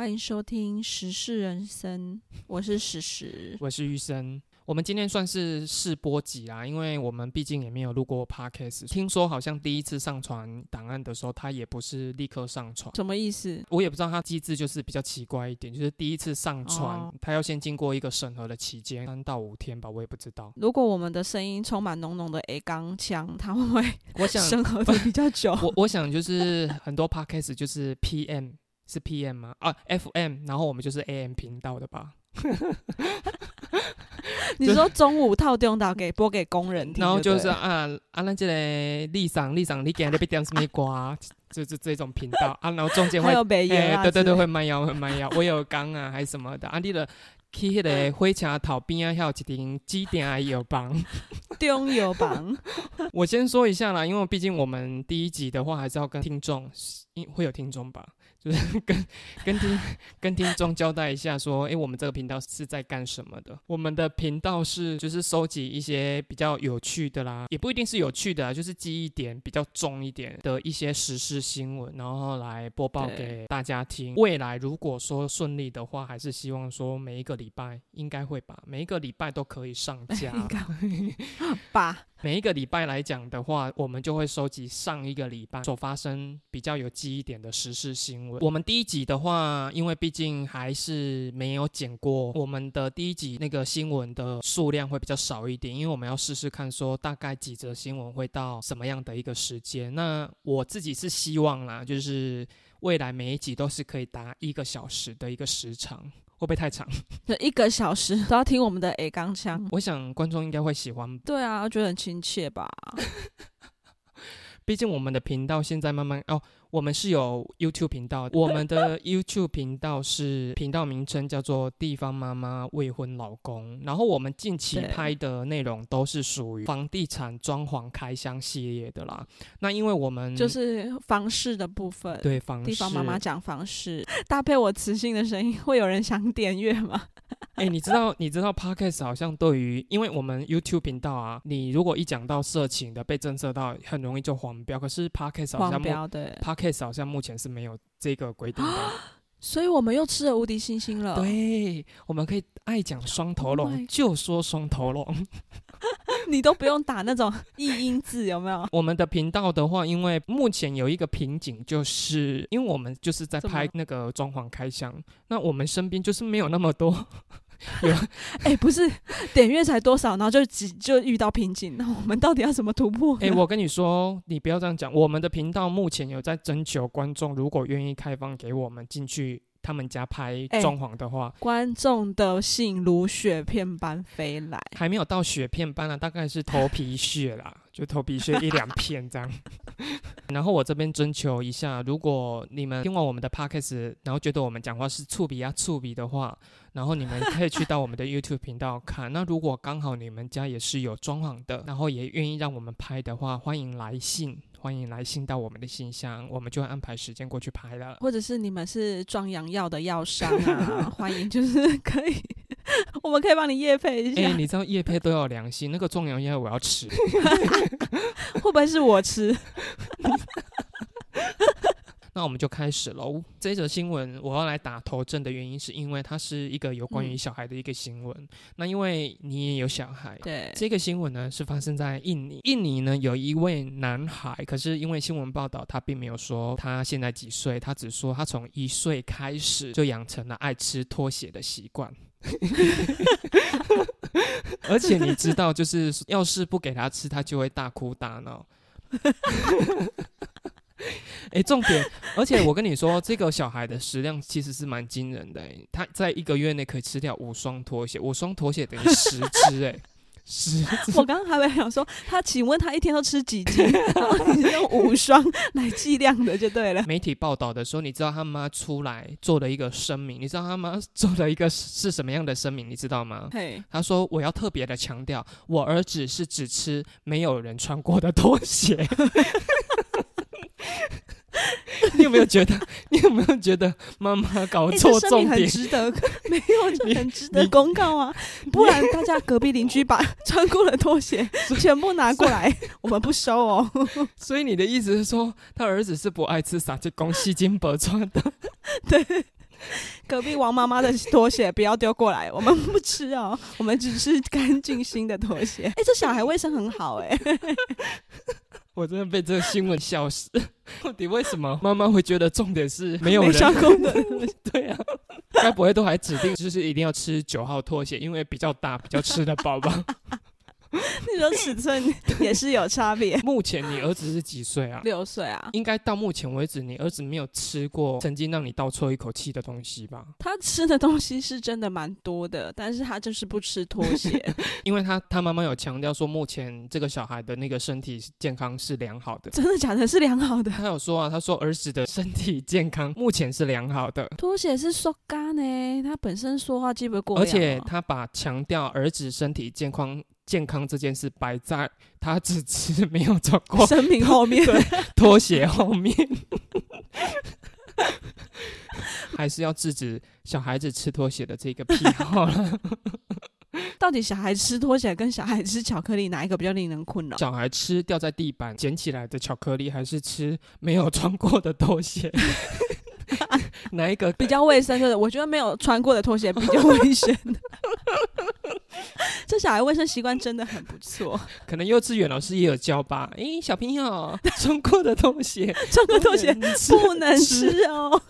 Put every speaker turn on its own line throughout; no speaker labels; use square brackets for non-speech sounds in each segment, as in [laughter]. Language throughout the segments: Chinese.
欢迎收听《时事人生》，我是史实。
我是玉生。我们今天算是试播集啦，因为我们毕竟也没有录过 podcast。听说好像第一次上传档案的时候，它也不是立刻上传。
什么意思？
我也不知道它机制就是比较奇怪一点，就是第一次上传，
哦
它要先经过一个审核的期间，三到五天吧，我也不知道。
如果我们的声音充满浓浓的 A 钢腔，它会不会
我想，
审核的比较久？[laughs]
我我想就是很多 podcast 就是 PM 是 PM 吗？啊，FM，然后我们就是 AM 频道的吧。[laughs]
你说中午套电导给播给工人听，
然后就是啊啊，那这个立上立上，你给那边点什么瓜，[laughs] 就就这种频道。啊，然后中间会
有
对对对，会慢摇会慢摇，我有讲啊，还是什么的。啊，你的去迄个火车头边啊，还有一顶指定的药棒。
中油榜 [laughs]
我先说一下啦，因为毕竟我们第一集的话，还是要跟听众，因会有听众吧，就是跟跟听跟听众交代一下，说，诶，我们这个频道是在干什么的？我们的频道是就是收集一些比较有趣的啦，也不一定是有趣的啊，就是记忆点比较重一点的一些时事新闻，然后来播报给大家听。未来如果说顺利的话，还是希望说每一个礼拜应该会吧，每一个礼拜都可以上架。[laughs]
吧？
每一个礼拜来讲的话，我们就会收集上一个礼拜所发生比较有记忆点的时事新闻。我们第一集的话，因为毕竟还是没有剪过，我们的第一集那个新闻的数量会比较少一点，因为我们要试试看说大概几则新闻会到什么样的一个时间。那我自己是希望啦，就是未来每一集都是可以达一个小时的一个时长，会不会太长？[laughs]
就一个小时 [laughs] 都要听我们的 A 钢枪。
我想观众应该会喜欢
对啊，我觉得很亲切吧？[laughs]
毕竟我们的频道现在慢慢哦，我们是有 YouTube 频道，我们的 [laughs] YouTube 频道是频道名称叫做“地方妈妈未婚老公”，然后我们近期拍的内容都是属于房地产装潢开箱系列的啦。那因为我们
就是房事的部分。
对房
地方妈妈
事
讲房事，搭配我磁性的声音，会有人想点阅吗？[laughs]
哎、你知道你知道 Podcast 好像对于，因为我们 YouTube 频道啊，你如果一讲到色情的被侦测到，很容易就黄标。可是 Podcast 好像
标对，
Podcast 好像目前是没有这个规定的。[gasps]
所以我们又吃了无敌星星了。，
对，我们可以爱讲双头龙
Oh
就说双头龙。[laughs]
你都不用打那种译音字，有没有？[laughs]
我们的频道的话，因为目前有一个瓶颈，就是因为我们就是在拍那个装潢开箱，那我们身边就是没有那么多。[laughs] [laughs]
哎、不是点阅才多少，然后就只就遇到瓶颈，那我们到底要怎么突破呢？
哎、[laughs] 我跟你说，你不要这样讲。我们的频道目前有在征求观众，如果愿意开放给我们进去他们家拍
哎
装潢的话，
观众的信如雪片般飞来，
还没有到雪片般啊，大概是头皮屑啦，[laughs] 就头皮屑一两片这样。[laughs] 然后我这边征求一下，如果你们听完我们的 podcast，然后觉得我们讲话是触鼻啊触鼻的话，然后你们可以去到我们的 [laughs] YouTube 频道看。那如果刚好你们家也是有装潢的，然后也愿意让我们拍的话，欢迎来信，欢迎来信到我们的信箱，我们就会安排时间过去拍了。
或者是你们是壮阳药的药商啊，[laughs] 欢迎就是可以，[laughs] 我们可以帮你夜配一
哎、
下，
你知道叶配都有良心，那个壮阳药我要吃。[laughs]
会不会是我吃？
那我们就开始喽。这则新闻我要来打头阵的原因，是因为它是一个有关于
嗯
小孩的一个新闻。那因为你也有小孩，
对，
这个新闻呢是发生在印尼。印尼呢有一位男孩，可是因为新闻报道他并没有说他现在几岁，他只说他从一岁开始就养成了爱吃拖鞋的习惯。[laughs] 而且你知道，就是要是不给他吃，他就会大哭大闹。[laughs] [laughs] 哎、重点，而且我跟你说，这个小孩的食量其实是蛮惊人的、欸。他在一个月内可以吃掉五双拖鞋，五双拖鞋等于十只、欸，十只。
我刚刚还在想说，他请问他一天都吃几斤？[laughs] 然后你是用五双来计量的就对了。
媒体报道的时候，你知道他妈出来做了一个声明，你知道他妈做了一个是什么样的声明？你知道吗？
嘿，
他说：“我要特别的强调，我儿子是只吃没有人穿过的拖鞋。[laughs] ” [laughs] 你有没有觉得？你有没有觉得妈妈搞
欸
错重点？[laughs]
值得，[laughs] 没有这很值得公告啊！不然大家隔壁邻居把穿过的拖鞋全部拿过来，我们不收哦。
所以你的意思是说，他儿子是不爱吃撒气公西金箔穿的？
对，隔壁王妈妈的拖鞋不要丢过来，我们不吃哦，我们只吃干净新的拖鞋。哎、这小孩卫生很好哎、
我真的被这个新闻笑死。[laughs] 到底为什么妈妈会觉得重点是没有人？
没上工的。[laughs]
对啊，该不会都还指定就是一定要吃九号拖鞋，因为比较大，比较吃得饱吧？[laughs]
你说尺寸也是有差别。[laughs]
目前你儿子是几岁啊？
六岁啊，
应该到目前为止，你儿子没有吃过曾经让你倒抽一口气的东西吧？
他吃的东西是真的蛮多的，但是他就是不吃拖 [laughs] 鞋。
因为他他妈妈有强调说，目前这个小孩的那个身体健康是良好的。
真的假的？是良好的。
他有说啊，他说儿子的身体健康目前是良好的，
拖鞋是说干呢，他本身说话基本过
而且他把强调儿子身体健康健康这件事摆在他只吃没有穿过
生命后面 [laughs]
对拖鞋后面，[laughs] 还是要制止小孩子吃拖鞋的这个癖好了。[laughs]
到底小孩吃拖鞋跟小孩吃巧克力哪一个比较令人困扰？
小孩吃掉在地板捡起来的巧克力，还是吃没有穿过的拖鞋？[laughs] 哪一个
比较卫生的，我觉得没有穿过的拖鞋比较 [laughs] 卫生。这小孩卫生习惯真的很不错，
可能幼稚园老师也有教吧？诶，小朋友，穿过的拖鞋
穿过拖鞋
不能吃
哦。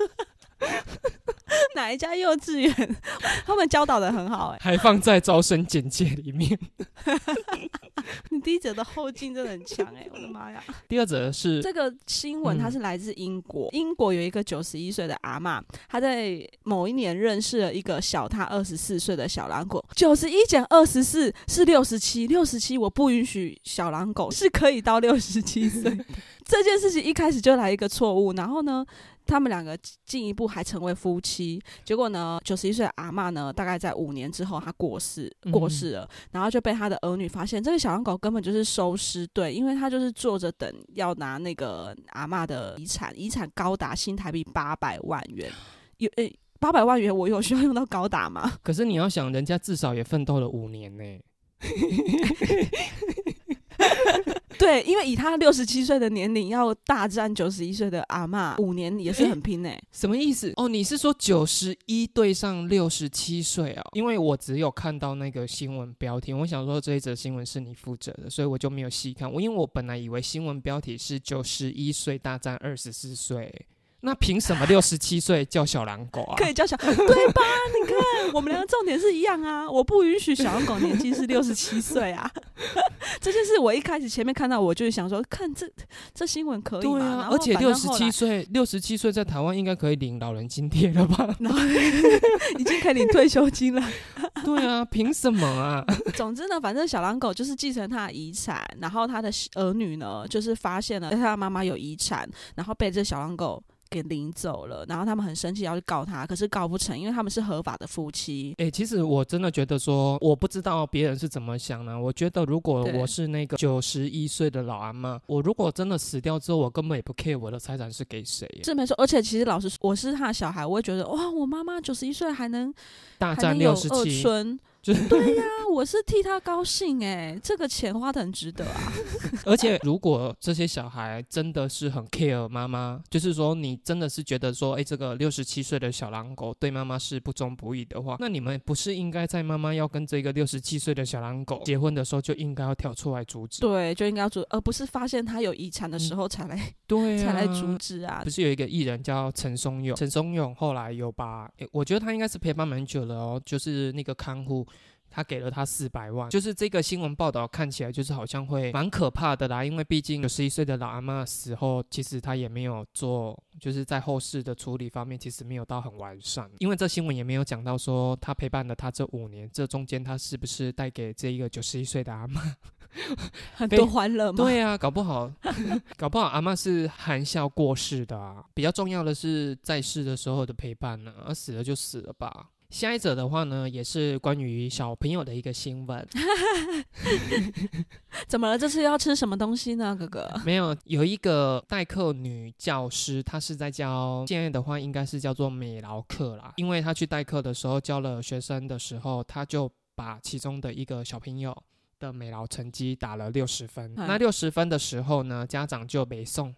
[laughs] [laughs] 哪一家幼稚园？[laughs] 他们教导的很好哎、
还放在招生简介里面。[laughs]
你第一则的后劲真的很强哎、我的妈呀！
第二则是
这个新闻
嗯
它是来自英国，英国有一个九十一岁的阿嬷，她在某一年认识了一个小她二十四岁的小狼狗。九十一减二十四是六十七，六十七我不允许小狼狗是可以到六十七岁的。这件事情一开始就来一个错误，然后呢？他们两个进一步还成为夫妻，结果呢，九十一岁的阿嬷呢，大概在五年之后，她过世，过
嗯
世了，然后就被他的儿女发现，这个小狼狗根本就是收尸队，因为他就是坐着等要拿那个阿嬷的遗产，遗产高达新台币八百万元，有诶。八百万元，我有需要用到高达吗？
可是你要想，人家至少也奋斗了五年呢。[laughs]
对，因为以他六十七岁的年龄要大战九十一岁的阿嬷，五年也是很拼诶、
什么意思？哦，你是说九十一对上六十七岁哦？因为我只有看到那个新闻标题，我想说这一则新闻是你负责的，所以我就没有细看。我因为我本来以为新闻标题是九十一岁大战二十四岁，那凭什么六十七岁叫小狼狗啊？
可以叫小，对吧？你看，我们两个重点是一样啊。我不允许小狼狗年纪是六十七岁啊。[laughs] 这件事我一开始前面看到，我就是想说，看这这新闻可以
啊而且六十七岁，六十七岁在台湾应该可以领老人津贴了吧？[laughs]
然后 [laughs] 已经可以领退休金了。
对啊，凭什么啊？
总之呢，反正小狼狗就是继承他的遗产，然后他的儿女呢，就是发现了他的妈妈有遗产，然后被这小狼狗给领走了，然后他们很生气要去告他，可是告不成，因为他们是合法的夫妻。
哎、其实我真的觉得说，我不知道别人是怎么想呢。我觉得如果我是那个九十一岁的老阿妈，我如果真的死掉之后，我根本也不 care 我的财产是给谁耶，
是没错，而且其实老实说，我是他的小孩，我会觉得哇，我妈妈九十一岁还能
大战六十七，
春，
就是
对呀、我是替他高兴哎，这个钱花的很值得啊。[laughs]
而且如果这些小孩真的是很 care 妈妈，就是说你真的是觉得说，哎、这个六十七岁的小狼狗对妈妈是不忠不义的话，那你们不是应该在妈妈要跟这个六十七岁的小狼狗结婚的时候就应该要跳出来阻止？
对，就应该要阻，而不是发现他有遗产的时候才来、
对啊，[laughs]
才来阻止啊
不。是有一个艺人叫陈松勇，陈松勇后来有把，诶我觉得他应该是陪伴蛮久了哦，就是那个看护。他给了他四百万，就是这个新闻报道看起来就是好像会蛮可怕的啦，因为毕竟九十一岁的老阿妈死后，其实他也没有做，就是在后事的处理方面其实没有到很完善，因为这新闻也没有讲到说他陪伴了他这五年，这中间他是不是带给这一个九十一岁的阿妈 [laughs]
很多欢乐嘛。
对啊，搞不好，[laughs] 搞不好阿妈是含笑过世的啊。比较重要的是在世的时候的陪伴呢、而死了就死了吧。下一则的话呢，也是关于小朋友的一个新闻。[laughs]
怎么了？这次要吃什么东西呢，哥哥？
没有，有一个代课女教师，她是在教，现在的话应该是叫做美劳课啦。因为她去代课的时候，教了学生的时候，她就把其中的一个小朋友的美劳成绩打了六十分。
嗯
那六十分的时候呢，家长就没送。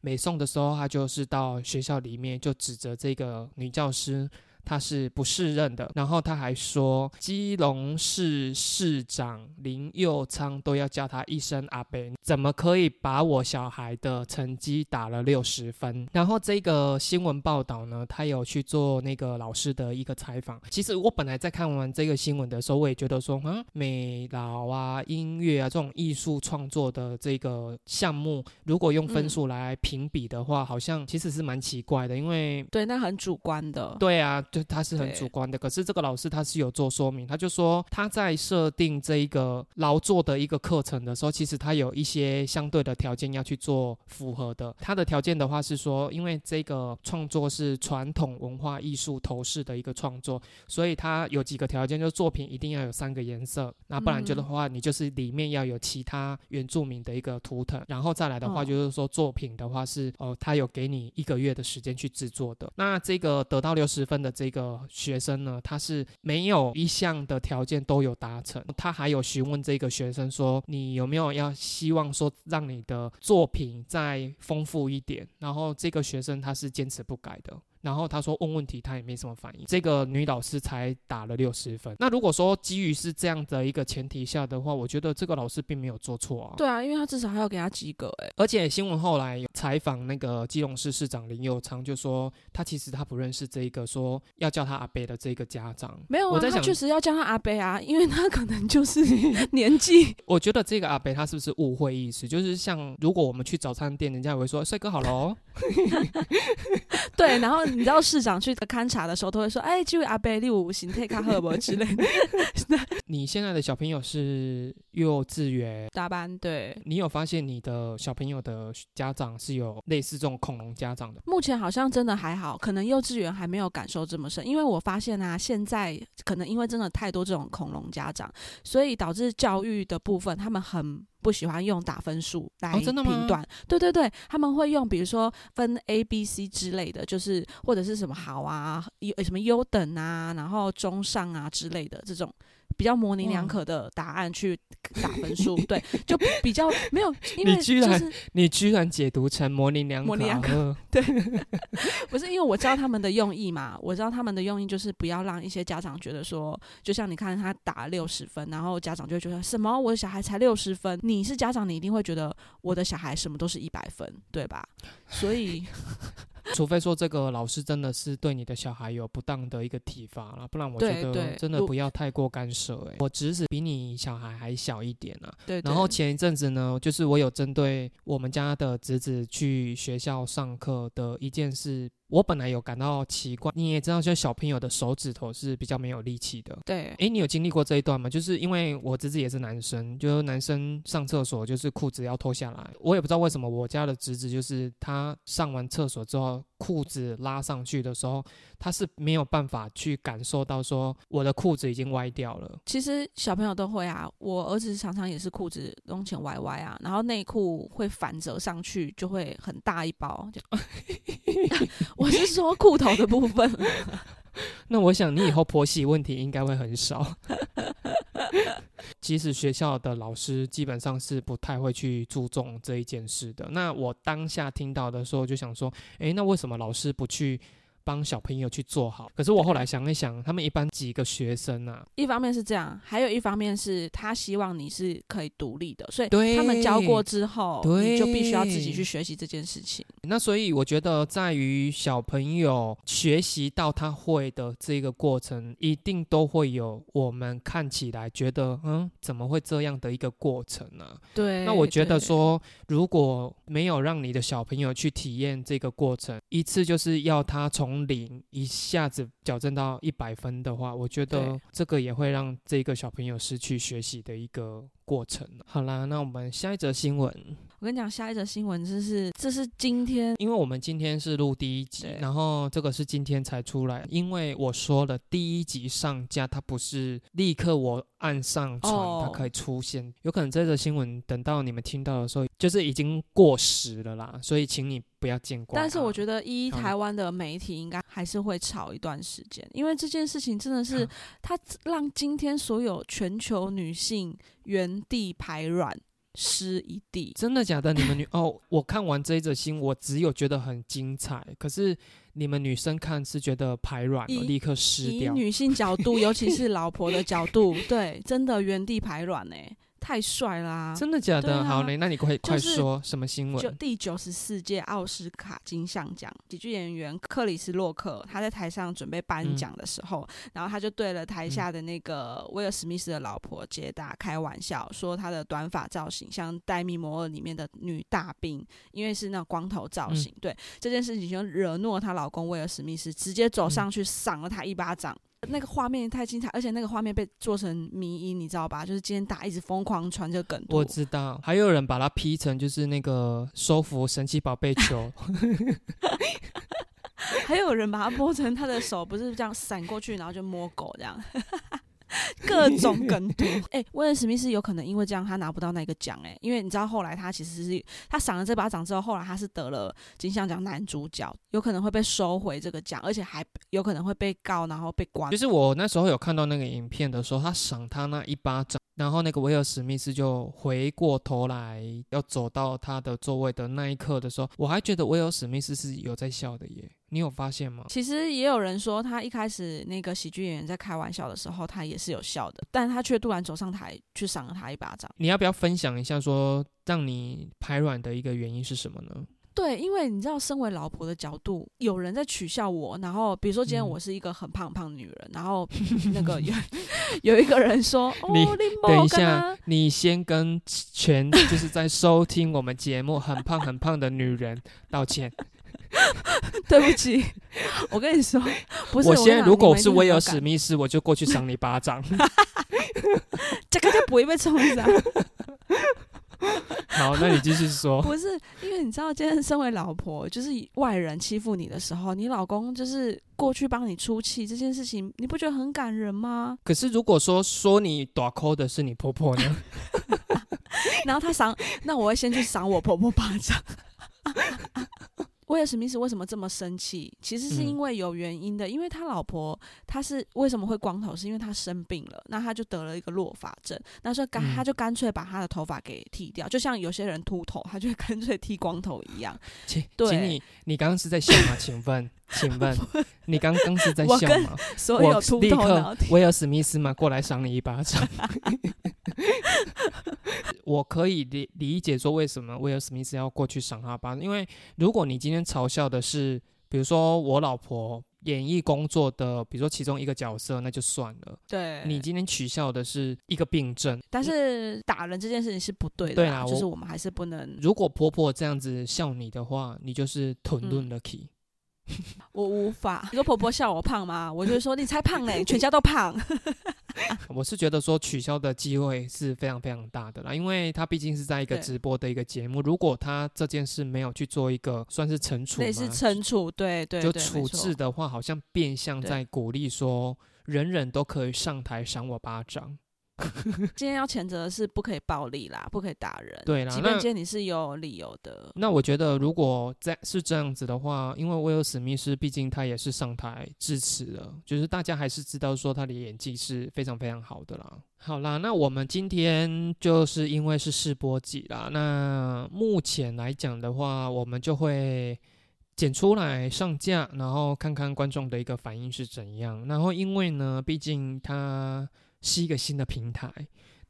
美送的时候，他就是到学校里面就指责这个女教师。他是不适任的，然后他还说，基隆市市长林佑昌都要叫他一声阿贝，怎么可以把我小孩的成绩打了六十分？然后这个新闻报道呢，他有去做那个老师的一个采访。其实我本来在看完这个新闻的时候，我也觉得说，啊，美劳啊、音乐啊这种艺术创作的这个项目，如果用分数来评比的话，好像其实是蛮奇怪的，因为
对，那很主观的。
对啊。就他是很主观的，可是这个老师他是有做说明，他就说他在设定这一个劳作的一个课程的时候，其实他有一些相对的条件要去做符合的。他的条件的话是说，因为这个创作是传统文化艺术头饰的一个创作，所以他有几个条件，就是作品一定要有三个颜色，那不然就的话，你就是里面要有其他原住民的一个图腾，然后再来的话就是说作品的话是哦，他有给你一个月的时间去制作的。那这个得到六十分的这。一个学生呢，他是没有一项的条件都有达成，他还有询问这个学生说，你有没有要希望说让你的作品再丰富一点？然后这个学生他是坚持不改的。然后他说问问题他也没什么反应，这个女老师才打了六十分。那如果说基于是这样的一个前提下的话，我觉得这个老师并没有做错啊。
对啊，因为他至少还要给他及格哎。
而且新闻后来有采访那个基隆市市长林佑昌，就说他其实他不认识这一个说要叫他阿贝的这个家长。
没有啊，他确实要叫他阿贝啊，因为他可能就是 [laughs] 年纪。[laughs]
我觉得这个阿贝他是不是误会意思？就是像如果我们去早餐店，人家也会说帅哥好了哦。[laughs]
对，然后。你知道市长去勘察的时候，都会说：“哎，这位阿伯，你有形态卡赫伯之类的。[laughs] ”
你现在的小朋友是幼稚园
大班，对？
你有发现你的小朋友的家长是有类似这种恐龙家长的？
目前好像真的还好，可能幼稚园还没有感受这么深。因为我发现啊，现在可能因为真的太多这种恐龙家长，所以导致教育的部分他们很。不喜欢用打分数来评断，对对对，他们会用比如说分 A、B、C 之类的，就是或者是什么好啊，优什么优等啊，然后中上啊之类的这种。比较模棱两可的答案去打分数，[laughs] 对，就比较没有。[laughs]
你居然你居然解读成模棱两
可，[laughs] 对，不是因为我知道他们的用意嘛？我知道他们的用意就是不要让一些家长觉得说，就像你看他打六十分，然后家长就会觉得什么？我的小孩才六十分，你是家长，你一定会觉得我的小孩什么都是一百分，对吧？所以。
除非说这个老师真的是对你的小孩有不当的一个体罚了，不然我觉得真的不要太过干涉。哎，我侄子比你小孩还小一点啊。
对。
然后前一阵子呢，就是我有针对我们家的侄子去学校上课的一件事。我本来有感到奇怪，你也知道，就小朋友的手指头是比较没有力气的。
对，
哎，你有经历过这一段吗？就是因为我侄子也是男生，就是男生上厕所就是裤子要脱下来，我也不知道为什么我家的侄子就是他上完厕所之后裤子拉上去的时候。他是没有办法去感受到说我的裤子已经歪掉了。
其实小朋友都会啊，我儿子常常也是裤子弄前歪歪啊，然后内裤会反折上去，就会很大一包。我 [laughs] 我是说裤头的部分。[laughs]
那我想你以后婆媳问题应该会很少。其实学校的老师基本上是不太会去注重这一件事的。那我当下听到的时候就想说，诶，那为什么老师不去？帮小朋友去做好，可是我后来想一想，他们一般几个学生啊？
一方面是这样，还有一方面是他希望你是可以独立的，所以他们教过之后，你就必须要自己去学习这件事情。
那所以我觉得，在于小朋友学习到他会的这个过程，一定都会有我们看起来觉得嗯，怎么会这样的一个过程呢？
对。
那我觉得说，如果没有让你的小朋友去体验这个过程，一次就是要他从零一下子矫正到一百分的话，我觉得这个也会让这个小朋友失去学习的一个。过程好啦，那我们下一则新闻。
我跟你讲，下一则新闻就是这是今天，
因为我们今天是录第一集，然后这个是今天才出来。因为我说了，第一集上架，它不是立刻我按上传，它可以出现。有可能这则新闻等到你们听到的时候，就是已经过时了啦。所以请你不要见怪。
但是我觉得，一台湾的媒体应该还是会吵一段时间，因为这件事情真的是它让今天所有全球女性。原地排卵，湿一地。
真的假的？你们女 [laughs] 哦，我看完这一则新闻，我只有觉得很精彩，可是你们女生看是觉得排卵了，立刻湿掉。
以女性角度，尤其是老婆的角度，[laughs] 对，真的原地排卵呢、太帅啦！
真的假的？
啊
好嘞，那你快快
就是
说什么新闻
就
闻？
第九十四届奥斯卡金像奖，喜剧演员克里斯洛克他在台上准备颁
嗯
奖的时候，然后他就对了台下的那个威尔史密斯的老婆杰达开玩笑，说他的短发造型像《戴米摩尔》里面的女大兵，因为是那种光头造型。对这件事情就惹怒了她老公威尔史密斯，直接走上去赏了他一巴掌。那个画面太精彩，而且那个画面被做成迷音，你知道吧？就是今天大家一直疯狂传这个梗图。
我知道，还有人把它 P 成就是那个收服神奇宝贝球，[laughs]
还有人把它摸成他的手不是这样闪过去，然后就摸狗这样，[laughs] 各种梗图。[laughs] 哎、威尔史密斯有可能因为这样他拿不到那个奖哎，因为你知道后来他其实是他赏了这巴掌之后，后来他是得了金像奖男主角，有可能会被收回这个奖，而且还有可能会被告，然后被关
就。是我那时候有看到那个影片的时候，他赏他那一巴掌，然后那个威尔史密斯就回过头来要走到他的座位的那一刻的时候，我还觉得威尔史密斯是有在笑的耶，你有发现吗？
其实也有人说，他一开始那个喜剧演员在开玩笑的时候，他也是有笑的，但他却突然走上台去赏了他一巴掌。
你要不要分享一下说让你排卵的一个原因是什么呢？
对，因为你知道，身为老婆的角度，有人在取笑我，然后比如说今天
嗯
我是一个很胖胖的女人，然后那个有 [laughs] 有一个人说，[laughs] 哦，
你
你
等一下，你先跟全就是在收听我们节目很胖很胖的女人道歉。[laughs]
对不起，我跟你说，不是，
我现在如果我是威尔史密斯，我就过去赏你巴掌。[laughs]
这个就不会被冲上。[laughs]
好，那你继续说。
不是，因为你知道，今天身为老婆，就是外人欺负你的时候，你老公就是过去帮你出气，这件事情你不觉得很感人吗？
可是如果说说你短抠的是你婆婆呢？
然后他赏，那我会先去赏我婆婆巴掌。威尔史密斯为什么这么生气？其实是
嗯
因为有原因的，因为他老婆他是为什么会光头，是因为他生病了，那他就得了一个落发症，那时候干、
嗯
他就干脆把他的头发给剃掉，就像有些人秃头，他就 [laughs] 干脆剃光头一样。
请
对
请你，你刚刚是在笑吗？请问，请问，[laughs] 你刚刚是在笑吗？
所有
我立刻 [laughs] 威尔史密斯嘛，过来赏你一巴掌。[laughs] 我可以理理解说为什么威尔史密斯要过去赏他巴掌，因为如果你今天嘲笑的是，比如说我老婆演艺工作的，比如说其中一个角色，那就算了。
对
你今天取笑的是一个病症，
但是打人这件事情是不对的啦，
对啊
就是我们还是不能，
如果婆婆这样子笑你的话，你就是吞论了 key。[laughs]
我无法。你说婆婆笑我胖吗？我就会说你才胖嘞，[laughs] 全家都胖。[laughs]
我是觉得说取消的机会是非常非常大的啦，因为他毕竟是在一个直播的一个节目，如果他这件事没有去做一个算是惩处
类似
吗
惩处，对对
就处置的话，好像变相在鼓励说人人都可以上台赏我巴掌。[laughs]
今天要谴责的是不可以暴力啦，不可以打人。
对啦
即便今天你是有理由的，
那我觉得，如果在是这样子的话，因为威尔史密斯毕竟他也是上台致辞了，就是大家还是知道说他的演技是非常非常好的啦。好啦，那我们今天就是因为是试播集啦，那目前来讲的话，我们就会剪出来上架，然后看看观众的一个反应是怎样。然后因为呢，毕竟它是一个新的平台，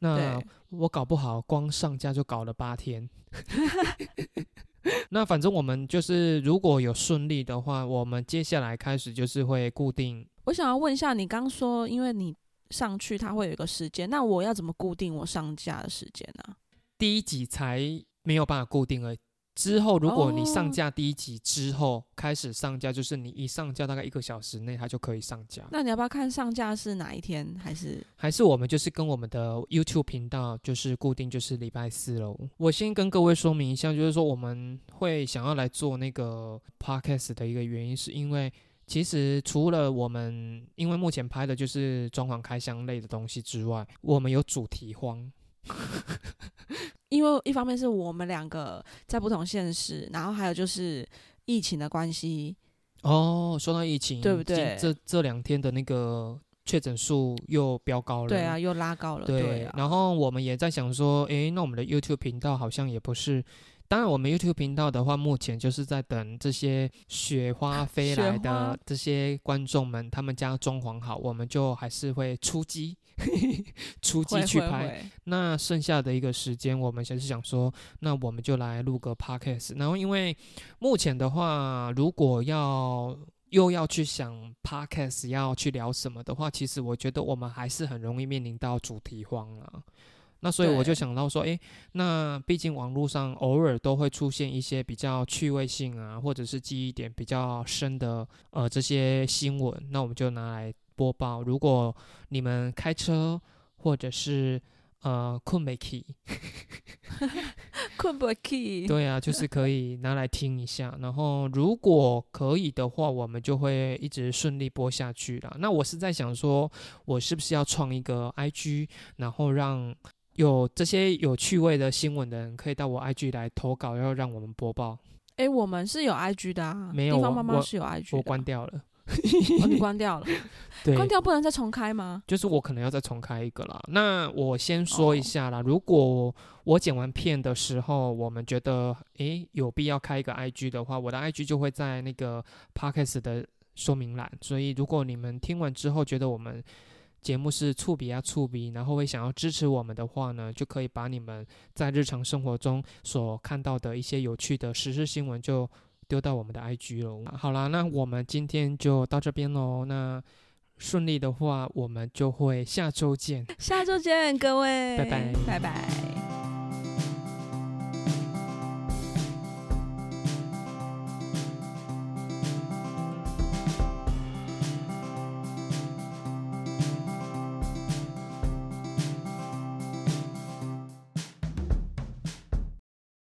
那我搞不好光上架就搞了八天。[laughs] 那反正我们就是如果有顺利的话，我们接下来开始就是会固定。
我想要问一下，你刚说因为你上去它会有一个时间，那我要怎么固定我上架的时间呢、
第一集才没有办法固定而已之后，如果你上
哦
架第一集之后、开始上架，就是你一上架大概一个小时内它就可以上架。
那你要不要看上架是哪一天？还是
还是我们就是跟我们的 YouTube 频道就是固定就是礼拜四喽。我先跟各位说明一下，就是说我们会想要来做那个 Podcast 的一个原因，是因为其实除了我们因为目前拍的就是装潢开箱类的东西之外，我们有主题荒。[laughs]
因为一方面是我们两个在不同现实，然后还有就是疫情的关系，
哦，说到疫情，
对不对
这这两天的那个确诊数又飙高了。
对啊，又拉高了。
对，
啊，
然后我们也在想说，诶，那我们的 YouTube 频道好像也不是。当然，我们 YouTube 频道的话，目前就是在等这些雪花 [laughs] 飞来的这些观众们，他们家装潢好，我们就还是会出击，[laughs] 出击
会会
去拍。
会
那剩下的一个时间，我们先是想说，那我们就来录个 podcast。然后，因为目前的话，如果要又要去想 podcast 要去聊什么的话，其实我觉得我们还是很容易面临到主题荒了。那所以我就想到说，诶，那毕竟网络上偶尔都会出现一些比较趣味性啊，或者是记忆点比较深的呃这些新闻，那我们就拿来播报。如果你们开车或者是呃困没 key，，[laughs]
困不起。
对啊，就是可以拿来听一下。然后如果可以的话，我们就会一直顺利播下去啦。那我是在想说，我是不是要创一个 IG，然后让有这些有趣味的新闻的人可以到我 IG 来投稿，然后让我们播报。
哎，我们是有 IG 的啊，
没有我
地方妈妈是有 IG 的。
我关掉了，[laughs]
哦，你关 [laughs] 掉了，
对，
关掉不能再重开吗？
就是我可能要再重开一个啦。那我先说一
哦
下啦，如果我剪完片的时候，我们觉得诶有必要开一个 IG 的话，我的 IG 就会在那个 Podcast 的说明栏。所以如果你们听完之后觉得我们节目是触笔啊触笔，然后会想要支持我们的话呢，就可以把你们在日常生活中所看到的一些有趣的时事新闻就丢到我们的 IG 喽。好啦，那我们今天就到这边喽。那顺利的话，我们就会下周见。
下周见，各位，
拜拜
拜拜。